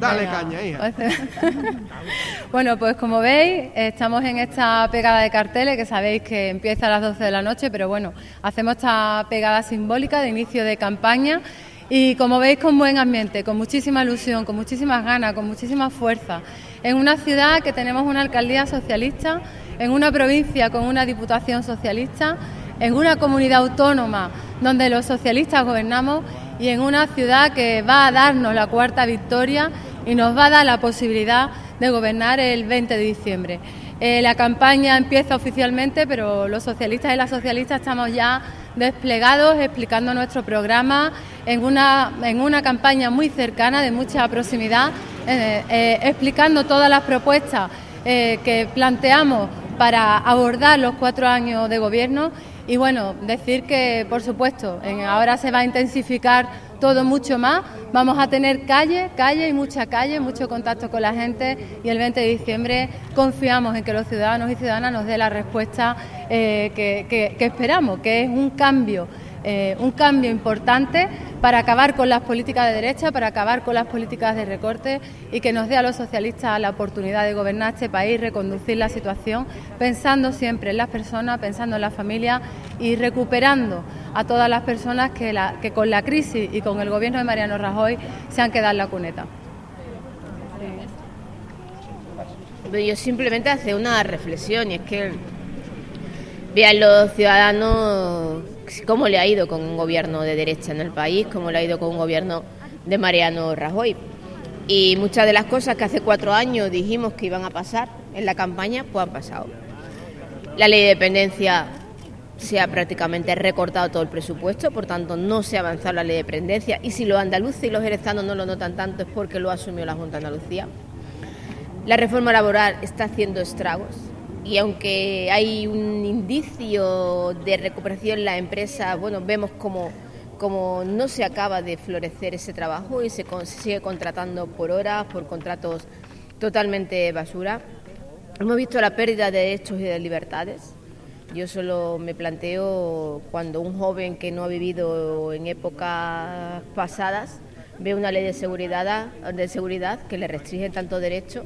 Dale caña, hija. bueno, pues como veis, estamos en esta pegada de carteles que sabéis que empieza a las 12 de la noche, pero bueno, hacemos esta pegada simbólica de inicio de campaña. Y como veis con buen ambiente, con muchísima ilusión, con muchísimas ganas, con muchísima fuerza, en una ciudad que tenemos una alcaldía socialista, en una provincia con una diputación socialista, en una comunidad autónoma donde los socialistas gobernamos y en una ciudad que va a darnos la cuarta victoria y nos va a dar la posibilidad de gobernar el 20 de diciembre. Eh, la campaña empieza oficialmente, pero los socialistas y las socialistas estamos ya desplegados explicando nuestro programa en una, en una campaña muy cercana, de mucha proximidad, eh, eh, explicando todas las propuestas que planteamos para abordar los cuatro años de gobierno y bueno, decir que, por supuesto, ahora se va a intensificar todo mucho más. Vamos a tener calle, calle y mucha calle, mucho contacto con la gente y el 20 de diciembre confiamos en que los ciudadanos y ciudadanas nos dé la respuesta eh, que esperamos, que es un cambio eh, un cambio importante para acabar con las políticas de derecha, para acabar con las políticas de recorte y que nos dé a los socialistas la oportunidad de gobernar este país, reconducir la situación, pensando siempre en las personas, pensando en las familias y recuperando a todas las personas que, con la crisis y con el gobierno de Mariano Rajoy se han quedado en la cuneta. Yo simplemente hace una reflexión y es que vean los ciudadanos cómo le ha ido con un gobierno de derecha en el país, cómo le ha ido con un gobierno de Mariano Rajoy. Y muchas de las cosas que hace cuatro años dijimos que iban a pasar en la campaña, pues han pasado. La ley de dependencia se ha prácticamente recortado todo el presupuesto, por tanto no se ha avanzado la ley de dependencia y si los andaluces y los jerezanos no lo notan tanto es porque lo asumió la Junta de Andalucía. La reforma laboral está haciendo estragos, y aunque hay un indicio de recuperación en la empresa, bueno, vemos como, como no se acaba de florecer ese trabajo y se, sigue contratando por horas, por contratos totalmente basura. Hemos visto la pérdida de derechos y de libertades. Yo solo me planteo cuando un joven que no ha vivido en épocas pasadas ve una ley de seguridad, de seguridad que le restringe tanto derecho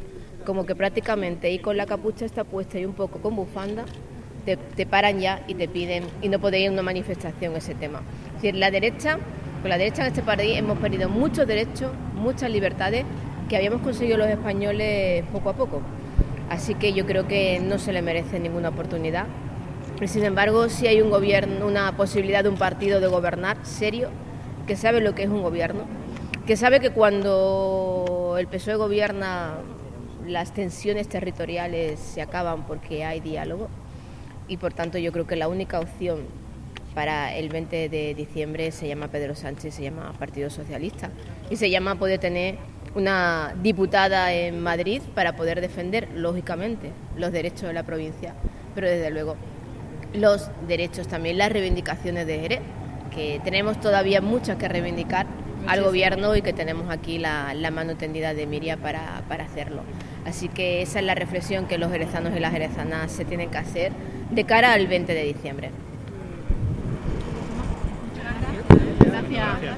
como que prácticamente y con la capucha está puesta y un poco con bufanda, te, paran ya y te piden, y no podéis ir a una manifestación ese tema. Es decir, la derecha, con la derecha en este país hemos perdido muchos derechos, muchas libertades que habíamos conseguido los españoles poco a poco. Así que yo creo que no se le merece ninguna oportunidad. sin embargo, si hay un gobierno, una posibilidad de un partido de gobernar serio, que sabe lo que es un gobierno, que sabe que cuando el PSOE gobierna las tensiones territoriales se acaban porque hay diálogo y por tanto yo creo que la única opción para el 20 de diciembre se llama Pedro Sánchez, se llama Partido Socialista y se llama poder tener una diputada en Madrid para poder defender, lógicamente, los derechos de la provincia, pero desde luego los derechos también, las reivindicaciones de Jerez, que tenemos todavía muchas que reivindicar al gobierno y que tenemos aquí la, mano tendida de Miria para, para hacerlo. Así que esa es la reflexión que los jerezanos y las jerezanas se tienen que hacer de cara al 20 de diciembre. Gracias.